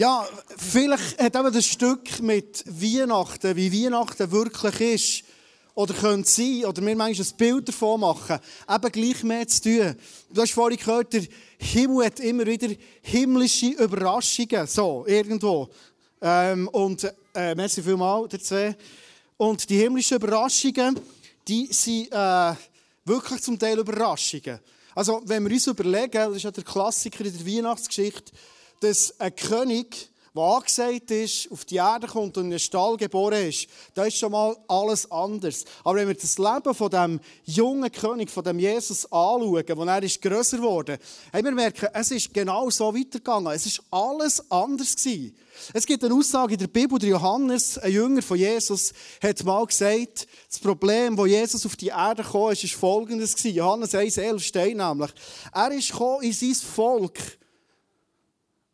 Ja, vielleicht hat eben das Stück mit Weihnachten, wie Weihnachten wirklich ist, oder könnte sein, oder wir manchmal ein Bild davon machen, eben gleich mehr zu tun. Du hast vorhin gehört, der Himmel hat immer wieder himmlische Überraschungen, so, irgendwo. Ähm, und, äh, merci vielmals, der zwei. Und die himmlischen Überraschungen, die sind äh, wirklich zum Teil Überraschungen. Also, wenn wir uns überlegen, das ist ja der Klassiker in der Weihnachtsgeschichte, dass ein König, der angesagt ist, auf die Erde kommt und in einen Stall geboren ist, da ist schon mal alles anders. Aber wenn wir das Leben von dem jungen König, von dem Jesus anschauen, wo er ist grösser geworden, haben wir merken, es ist genau so weitergegangen. Es ist alles anders gewesen. Es gibt eine Aussage in der Bibel, der Johannes, ein Jünger von Jesus, hat mal gesagt, das Problem, wo Jesus auf die Erde kam, ist, ist folgendes gewesen. Johannes 1,11 steht nämlich, er ist in sein Volk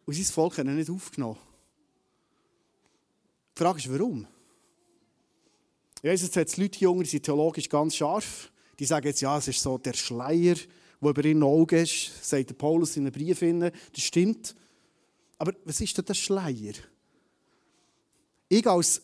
und sein Volk hat ihn nicht aufgenommen. Die Frage ist, warum? Jesus hat Leute jünger, sind theologisch ganz scharf. Die sagen jetzt, ja, es ist so der Schleier, der über ihren Augen ist, sagt Paulus in einem Brief. Das stimmt. Aber was ist denn der Schleier? Ich als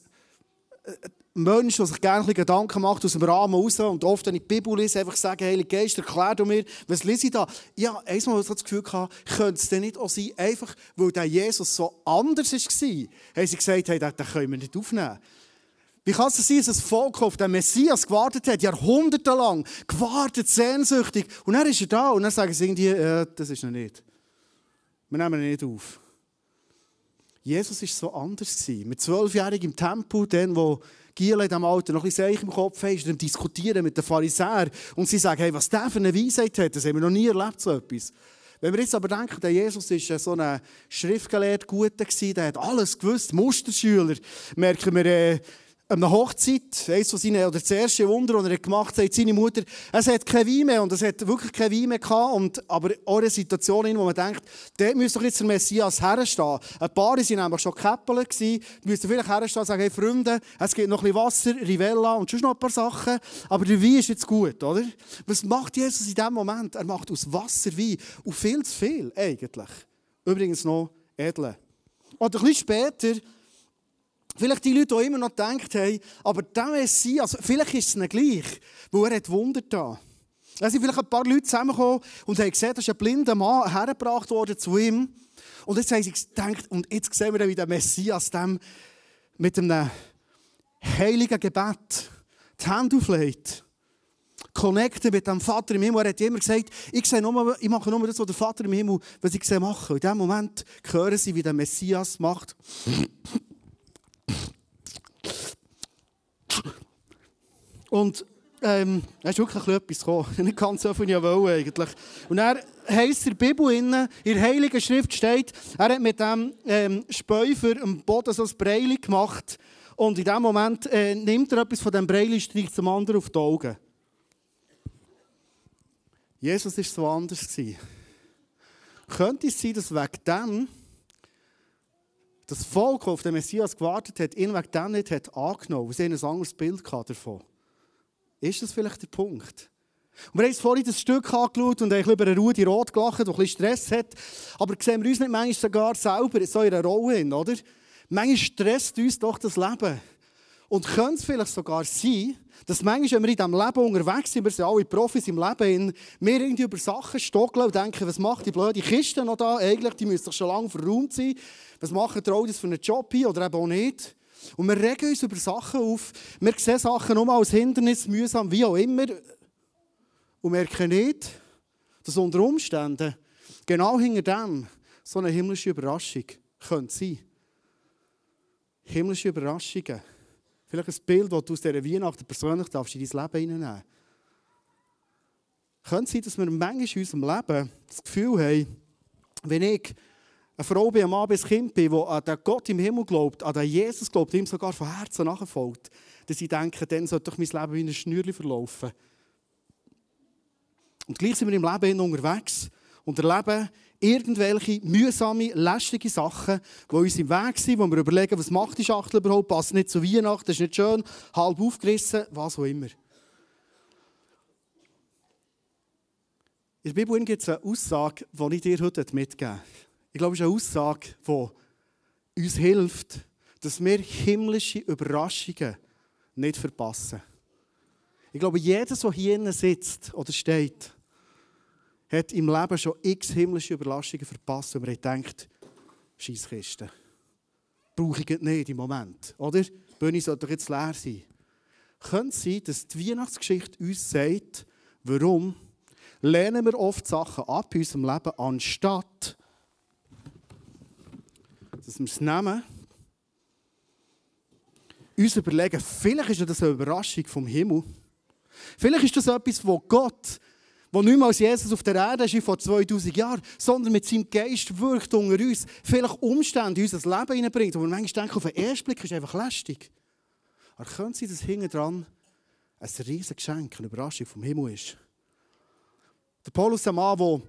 äh, Mensch, der sich gerne Gedanken macht aus dem Rahmen raus und oft, wenn ich die Bibel lese, einfach sagen, Heilige Geist, erklär du mir, was lese ich da? Ja, einmal so das Gefühl gehabt, könnte es denn nicht auch sein, einfach weil der Jesus so anders war, haben sie gesagt, hey, den, können wir nicht aufnehmen. Wie kann es sein, dass das Volk auf den Messias gewartet hat, jahrhundertelang, gewartet, sehnsüchtig, und dann ist er da, und dann sagen sie irgendwie, äh, das ist noch nicht. Wir nehmen ihn nicht auf. Jesus war so anders. Mit zwölfjährigen im Tempel, dann, wo Giel in diesem Alter noch ein bisschen Seich im Kopf haben, ist er diskutieren mit den Pharisäern. Und sie sagen, hey, was der für eine Weisheit hat, das haben wir noch nie erlebt, so etwas. Wenn wir jetzt aber denken, der Jesus war so ein Schriftgelehrter, guter, der hat alles gewusst, Musterschüler, merken wir, äh, einer Hochzeit, eines von seinen, oder das erste Wunder, das er gemacht hat, seine Mutter, es hat kein Wein mehr, und es hat wirklich kein Wein mehr gehabt, und, aber auch eine Situation, in wo man denkt, dort müsste doch jetzt der Messias herstehen. Ein paar waren nämlich schon Käppler gewesen, müssten vielleicht herstehen und sagen, hey Freunde, es gibt noch ein bisschen Wasser, Rivella und schon noch ein paar Sachen, aber der Wein ist jetzt gut, oder? Was macht Jesus in diesem Moment? Er macht aus Wasser Wein, und viel zu viel, eigentlich. Übrigens noch edle. Und ein bisschen später, Vielleicht die Leute, die immer noch gedacht haben, aber der Messias, vielleicht ist es nicht gleich, weil er hat Wunder da. Da sind vielleicht ein paar Leute zusammengekommen und haben gesehen, dass ein blinder Mann hergebracht wurde zu ihm. Und jetzt haben sie gedacht, und jetzt sehen wir, wie der Messias dem mit einem heiligen Gebet die Hände auflegt. Connecten mit dem Vater im Himmel. Er hat immer gesagt, ich, sehe nur, ich mache nur das, was der Vater im Himmel, was ich sehe, mache. In dem Moment hören sie, wie der Messias macht. Und ähm, da ist wirklich etwas gekommen. Nicht ganz so viel ich wollte eigentlich. Und er heisst in der Bibel, in der Heiligen Schrift steht, er hat mit dem ähm, Späufer am Boden so ein Breili gemacht. Und in dem Moment äh, nimmt er etwas von dem Breili und streicht zum anderen auf die Augen. Jesus war so anders. Könnte es sein, dass wegen dem das Volk, auf den Messias gewartet hat, ihn wegen dem nicht hat angenommen, weil sie ein anderes Bild davon ist das vielleicht der Punkt? Und wir haben vorhin das Stück angeschaut und haben über einen Rudi Rot gelacht, der ein Stress hat. Aber sehen wir uns nicht manchmal sogar selber so in einer Rolle hin, oder? Manchmal stresst uns doch das Leben. Und könnte es vielleicht sogar sein, dass manchmal, wenn wir in diesem Leben unterwegs sind, wir sind alle Profis im Leben, wir irgendwie über Sachen stockeln und denken, was macht die blöde Kiste noch da? Eigentlich, die müsste doch schon lange verräumt sein. Was machen die das für einen Job hier oder eben auch nicht? Und wir regen uns über Sachen auf. Wir sehen Sachen nur als Hindernis, mühsam, wie auch immer. Und merken nicht, dass unter Umständen genau hinter dem so eine himmlische Überraschung könnte sein. Himmlische Überraschungen. Vielleicht ein Bild, das du aus dieser Weihnachten persönlich darfst in dein Leben hineinnehmen Könnte sein, dass wir manchmal in unserem Leben das Gefühl haben, wenn ich eine Frau bin, ein Mann bis Kind bin, die an den Gott im Himmel glaubt, an den Jesus glaubt, ihm sogar von Herzen nachfolgt, dass ich denke, dann sollte doch mein Leben wie ein Schnürchen verlaufen. Und gleich sind wir im Leben unterwegs und erleben irgendwelche mühsame, lästige Sachen, die uns im Weg sind, wo wir überlegen, was macht die Schachtel überhaupt, passt nicht zu Weihnachten, ist nicht schön, halb aufgerissen, was auch immer. In der Bibel gibt es eine Aussage, die ich dir heute mitgeben möchte. Ich glaube, es ist eine Aussage, die uns hilft, dass wir himmlische Überraschungen nicht verpassen. Ich glaube, jeder, der hier sitzt oder steht, hat im Leben schon x himmlische Überraschungen verpasst, und man denkt, Scheisskiste. Brauche ich nicht im Moment, oder? Die Bühne sollte doch jetzt leer sein. Könnte es sein, dass die Weihnachtsgeschichte uns sagt, warum lehnen wir oft Sachen ab in unserem Leben, anstatt dass wir es nehmen, uns überlegen, vielleicht ist das eine Überraschung vom Himmel. Vielleicht ist das etwas, wo Gott, wo nicht mehr als Jesus auf der Erde ist vor 2000 Jahren, sondern mit seinem Geist wirkt unter uns, vielleicht Umstände in unser Leben hineinbringt, wo wir manchmal denken, auf den ersten Blick ist einfach lästig. Aber können Sie das hinten dran ein riesiges Geschenk, eine Überraschung vom Himmel ist? Der Paulus, der Mann, der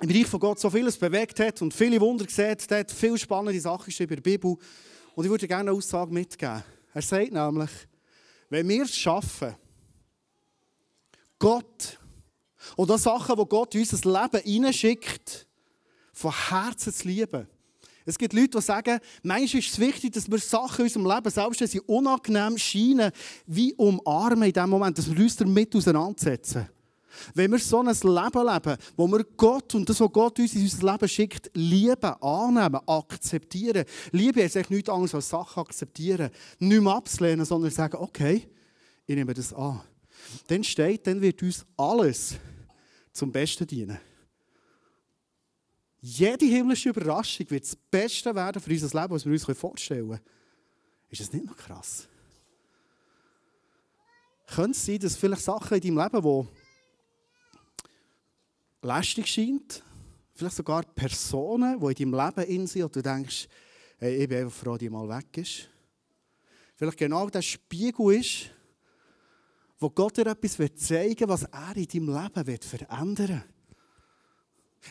im Reich von Gott so vieles bewegt hat und viele Wunder gesehen hat, viele spannende Sachen geschrieben in der Bibel. Und ich würde gerne eine Aussage mitgeben. Er sagt nämlich, wenn wir es schaffen, Gott oder Sachen, die Gott in unser Leben hineinschickt, von Herzen zu lieben. Es gibt Leute, die sagen, manchmal ist es wichtig, dass wir Sachen in unserem Leben, selbst wenn sie unangenehm scheinen, wie umarmen in dem Moment, dass wir uns damit auseinandersetzen. Wenn wir so ein Leben leben, wo wir Gott und das, was Gott uns in unser Leben schickt, lieben, annehmen, akzeptieren. Liebe ist eigentlich nichts anderes als Sachen akzeptieren. Nicht mehr ablehnen, sondern sagen, okay, ich nehme das an. Dann steht, dann wird uns alles zum Besten dienen. Jede himmlische Überraschung wird das Beste werden für unser Leben, was wir uns vorstellen können. Ist das nicht noch krass? Könnte es sein, dass vielleicht Sachen in deinem Leben, die lästig scheint. Vielleicht sogar Personen, die in deinem Leben in sind und du denkst, hey, ich bin einfach froh, die mal weg ist. Vielleicht genau der Spiegel ist, wo Gott dir etwas zeigen will, was er in deinem Leben verändern will.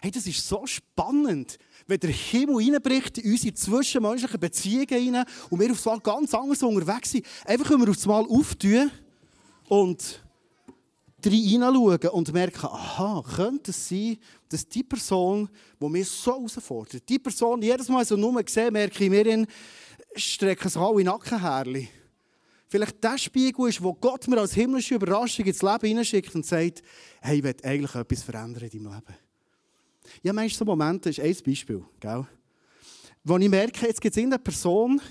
Hey, das ist so spannend, wenn der Himmel reinbricht in unsere zwischenmenschlichen Beziehungen rein und wir auf einmal ganz anders unterwegs sind. Einfach, wenn wir auf einmal auftun und hineinschauen und merken, aha, könnte es sein, dass die Person, die mich so herausfordert, die Person, die jedes Mal so nur sehe, merke ich mir, strecken sich alle Nackenhärchen. Vielleicht der Spiegel ist, wo Gott mir als himmlische Überraschung ins Leben hineinschickt und sagt, hey, ich will eigentlich etwas verändern in deinem Leben. Ja, manchmal so Momente, das ist ein Beispiel, gell? wo ich merke, jetzt gibt es eine Person,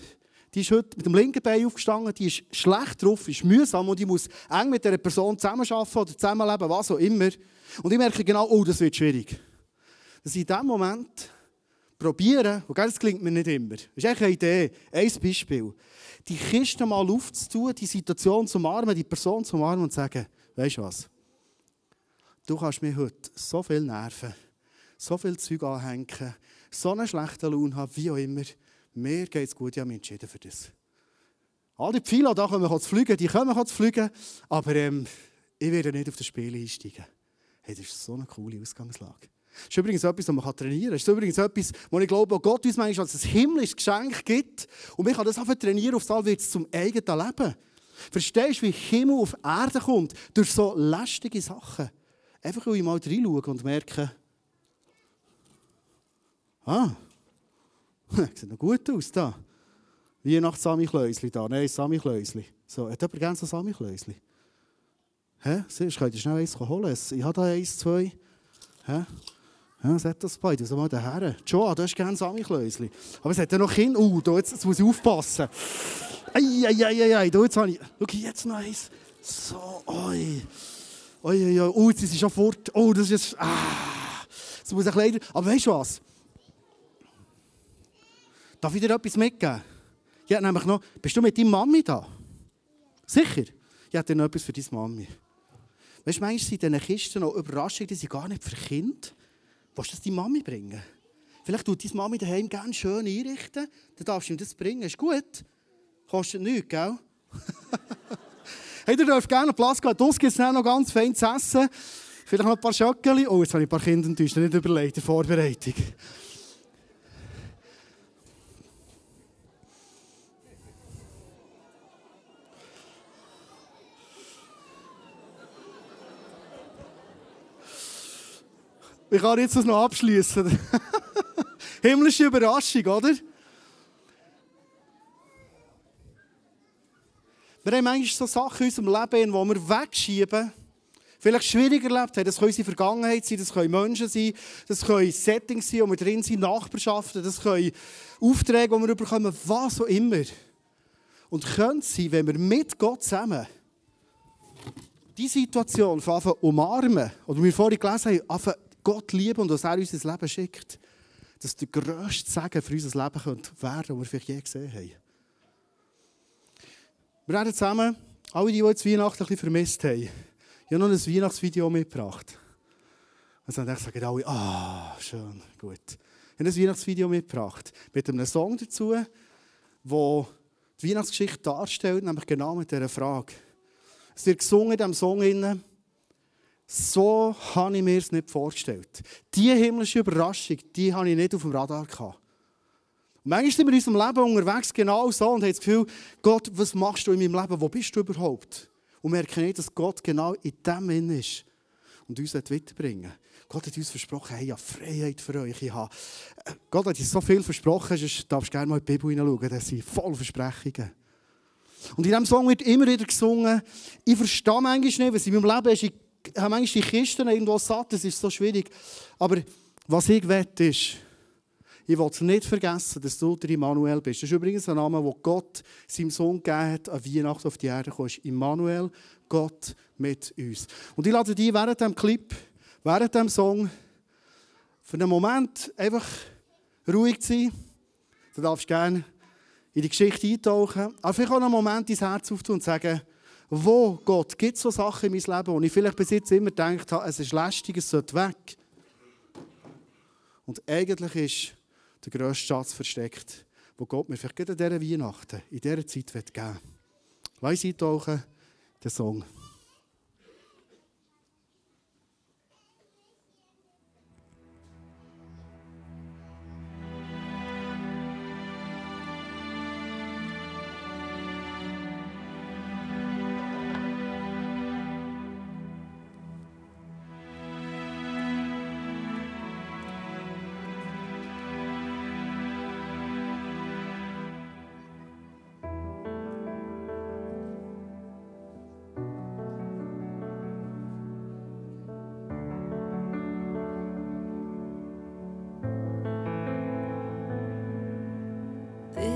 die ist heute mit dem linken Bein aufgestanden, die ist schlecht drauf, ist mühsam und ich muss eng mit dieser Person zusammenarbeiten oder zusammenleben, was auch immer. Und ich merke genau, oh, das wird schwierig. Dass ich in diesem Moment probiere, und das klingt mir nicht immer, das ist eine Idee, ein Beispiel, die Kiste mal aufzutun, die Situation zu umarmen, die Person zu umarmen und zu sagen, weißt du was, du kannst mir heute so viel nerven, so viel Zeug anhängen, so einen schlechten Lohn haben, wie auch immer, mir geht es gut, ich habe mich entschieden für das. All die Pfeile, die kommen zu fliegen, die kommen zu fliegen, aber ähm, ich werde nicht auf das Spiel einsteigen. Hey, das ist so eine coole Ausgangslage. Das ist übrigens etwas, was man trainieren kann. Das ist übrigens etwas, wo ich glaube, Gott uns manchmal als ein himmlisches Geschenk gibt. Und man kann das einfach trainieren, auf das wird es zum eigenen Leben. Verstehst du, wie Himmel auf Erde kommt? Durch so lästige Sachen. Einfach, weil ich mal reinschaue und merke, ah, Sieht noch gut aus da. Weihnachts-Samichlösli da. Nein, Samichlösli. So, hat jemand gerne so Samichlösli? Hä? Siehst, könnt ihr schnell eins holen? Ich habe da eins, zwei. Hä? Ja, sagt das beide. Also mal daher. Joa, du hast gerne Samichlösli. Aber es hat ja noch Kinder. Uh, da, jetzt, jetzt muss ich aufpassen. Eieieiei, da jetzt habe ich... Schau, jetzt noch eins. So, oi. Oi, oi, oi. Oh, jetzt ist sie schon fort. Oh, das ist jetzt... Ah. Das muss ich leider... Aber weißt du was? Darf ich dir etwas mitgeben? Ja, nämlich noch, bist du mit deiner Mami da? Sicher? Ich habe dir noch etwas für deine Mami. Weißt du, manchmal sind in diesen Kisten noch Überraschungen, die sind gar nicht für Kind. Willst du das deine Mami bringen? Vielleicht tut deine Mami daheim gerne schön einrichten. Dann darfst du ihm das bringen. Ist gut. Kostet nichts, gell? hey, du darfst gerne Platz gehen. Draussen gibt es noch ganz fein zu essen. Vielleicht noch ein paar Schöckchen. Oh, jetzt habe ich ein paar Kinder enttäuscht. Nicht überlegt, die Vorbereitung. Ich kann jetzt das noch abschließen. Himmlische Überraschung, oder? Wir haben manchmal so Sachen in unserem Leben, die wir wegschieben, vielleicht schwieriger erlebt haben. Das können unsere Vergangenheit sein, das können Menschen sein, das können Settings sein, wo wir drin sind, Nachbarschaften, das können Aufträge, die wir bekommen, was auch immer. Und könnte es sein, wenn wir mit Gott zusammen die Situation anfangen umarmen, oder wir vorhin gelesen haben, anfangen Gott lieben und was er uns ins Leben schickt, dass der grösste Segen für unser Leben könnte werden den wir vielleicht je gesehen haben. Wir werden zusammen, alle, die jetzt Weihnachten ein vermisst haben, ich habe noch ein Weihnachtsvideo mitgebracht. Und dann sagen alle, ah, schön, gut. Ich habe ein Weihnachtsvideo mitgebracht mit einem Song dazu, der die Weihnachtsgeschichte darstellt, nämlich genau mit dieser Frage. Es wird gesungen in diesem Song. So habe ich mir es nicht vorgestellt. Diese himmlische Überraschung, die habe ich nicht auf dem Radar gehabt. Und manchmal sind wir in unserem Leben unterwegs genau so und haben das Gefühl, Gott, was machst du in meinem Leben? Wo bist du überhaupt? Und wir erkennen dass Gott genau in dem Innen ist und uns weiterbringen Gott hat uns versprochen, hey, ich habe Freiheit für euch. Ich habe... Äh, Gott hat uns so viel versprochen, du darfst gerne mal in die Bibel hineinschauen, das sind voll Versprechungen. Und in diesem Song wird immer wieder gesungen, ich verstehe manchmal nicht, was in meinem Leben ist, ich habe manchmal die Kisten irgendwo satt, das ist so schwierig. Aber was ich will, ist, ich will nicht vergessen, dass du der Immanuel bist. Das ist übrigens ein Name, den Gott seinem Sohn gegeben hat, an Weihnachten auf die Erde gekommen Immanuel, Gott mit uns. Und ich lade dich während diesem Clip, während diesem Song, für einen Moment einfach ruhig zu sein. Du darfst gerne in die Geschichte eintauchen, aber vielleicht auch einen Moment dein Herz auftun und sagen, wo, Gott, gibt es so Sachen in meinem Leben, wo ich vielleicht bis jetzt immer gedacht habe, es ist lästig, es sollte weg. Und eigentlich ist der grösste Schatz versteckt, wo Gott mir vielleicht in dieser Weihnachten, in dieser Zeit geben will. Lass uns eintauchen, den Song.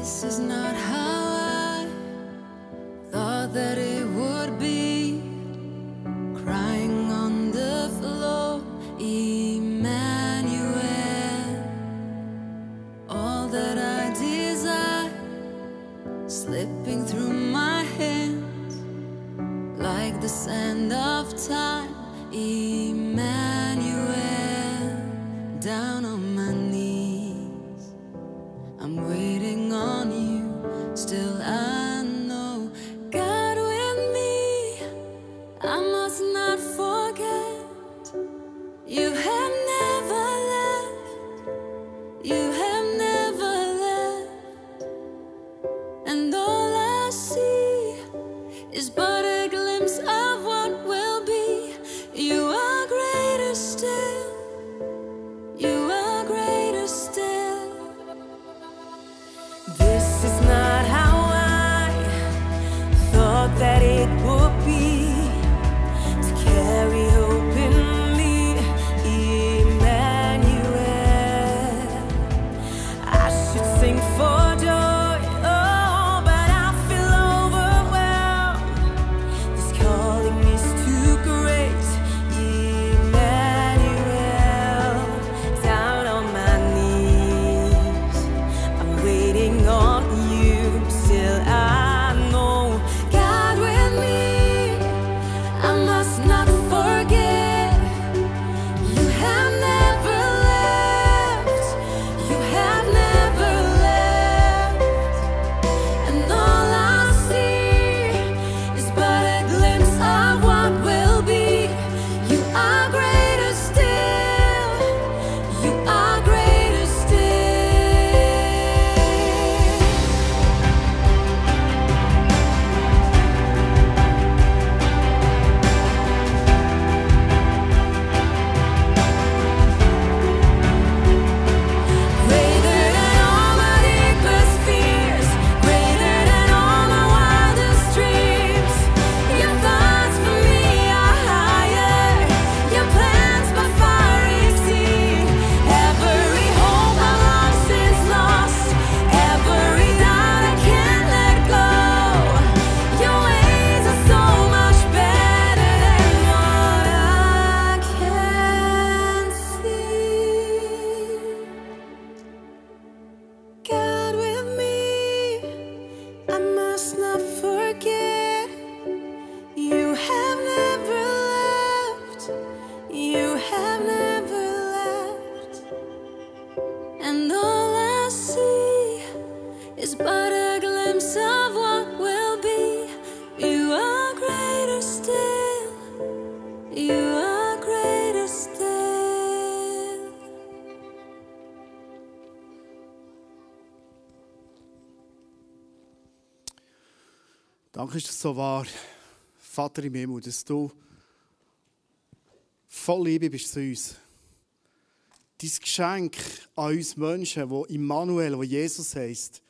This is not how that it would be to carry hope in Danke, ist das so wahr, Vater im Himmel, dass du voll Liebe bist zu uns. Dein Geschenk an uns Menschen, wo Immanuel, wo Jesus heißt,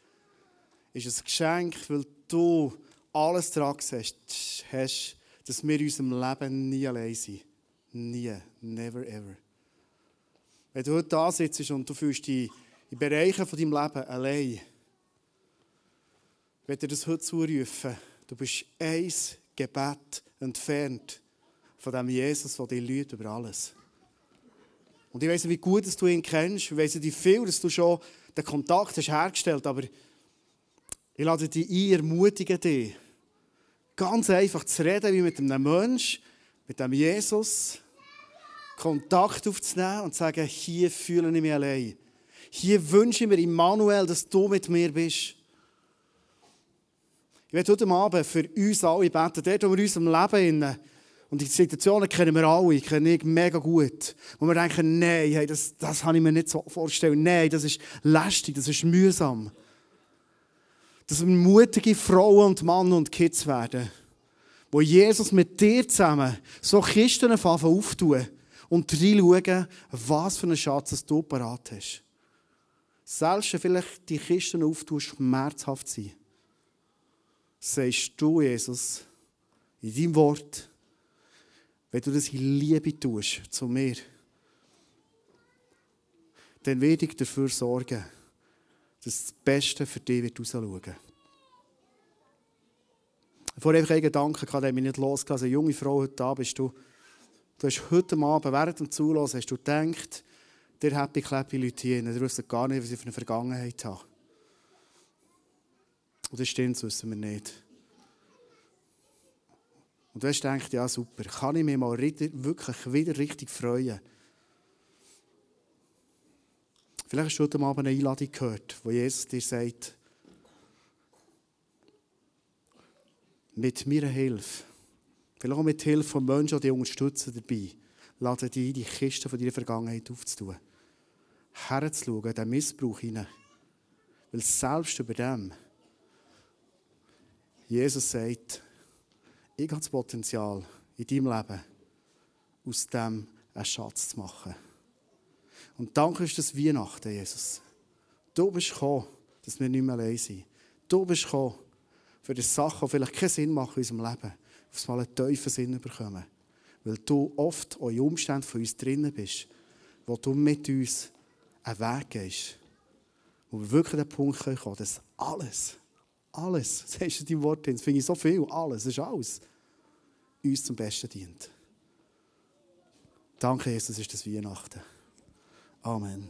ist ein Geschenk, weil du alles daran hast, hast, dass wir in unserem Leben nie allein sind. Nie. Never ever. Wenn du heute da sitzt und du fühlst dich in Bereichen von deinem Leben allein, werde dir das heute zurufen. Du bist ein Gebet entfernt von dem Jesus, der dich liebt über alles. Und ich weiss nicht, wie gut dass du ihn kennst. Ich weiss nicht, wie viel dass du schon den Kontakt hast hergestellt Aber ich lade dich ein, ermutige dich, ganz einfach zu reden wie mit einem Menschen, mit dem Jesus, Kontakt aufzunehmen und zu sagen, hier fühle ich mich allein. Hier wünsche ich mir, Immanuel, dass du mit mir bist. Ich werde heute Abend für uns alle beten, dort, wo wir in unserem Leben und die Situationen kennen wir alle, kenne ich mega gut. Wo wir denken, nein, hey, das, das kann ich mir nicht so vorstellen. Nein, das ist lästig, das ist mühsam. Dass wir mutige Frauen und Männer und Kids werden, wo Jesus mit dir zusammen so Kisten auftun und reinschauen, was für einen Schatz du parat hast. Selbst wenn vielleicht die Kisten auftun, schmerzhaft sein, sagst du, Jesus, in deinem Wort, wenn du das in Liebe tust zu mir, dann werde ich dafür sorgen, dass das Beste für dich wird rausschauen wird. Vorher einfach einen Gedanken der mich nicht losgelassen eine junge Frau heute da bist du, du hast heute Abend während dem Zulassen hast du gedacht, der Happy Clappy Leute hier, die wissen gar nicht, was sie für eine Vergangenheit haben. Und das stimmt, das wissen wir nicht. Und du hast gedacht, ja super, kann ich mich mal wirklich wieder richtig freuen? Vielleicht hast du heute Abend eine Einladung gehört, wo Jesus dir sagt, mit meiner Hilfe, vielleicht auch mit Hilfe von Menschen, die dich unterstützen dabei, lade dich ein, die Kiste von deiner Vergangenheit aufzutun. Herzuschauen, den Missbrauch hinein. Weil selbst über dem Jesus sagt, ich habe das Potenzial in deinem Leben, aus dem einen Schatz zu machen. Und danke ist das Weihnachten, Jesus. Du bist gekommen, dass wir nicht mehr allein sind. Du bist gekommen, für die Sachen, die vielleicht keinen Sinn machen in unserem Leben, auf mal einen tiefen Sinn bekommen. Weil du oft auch in Umständen von uns drinnen bist, wo du mit uns einen Weg gehst, wo wir wirklich an den Punkt kommen dass alles, alles, das hast du in deinem Wort das finde ich so viel, alles, das ist alles, uns zum Besten dient. Danke, Jesus, ist das Weihnachten. Amen.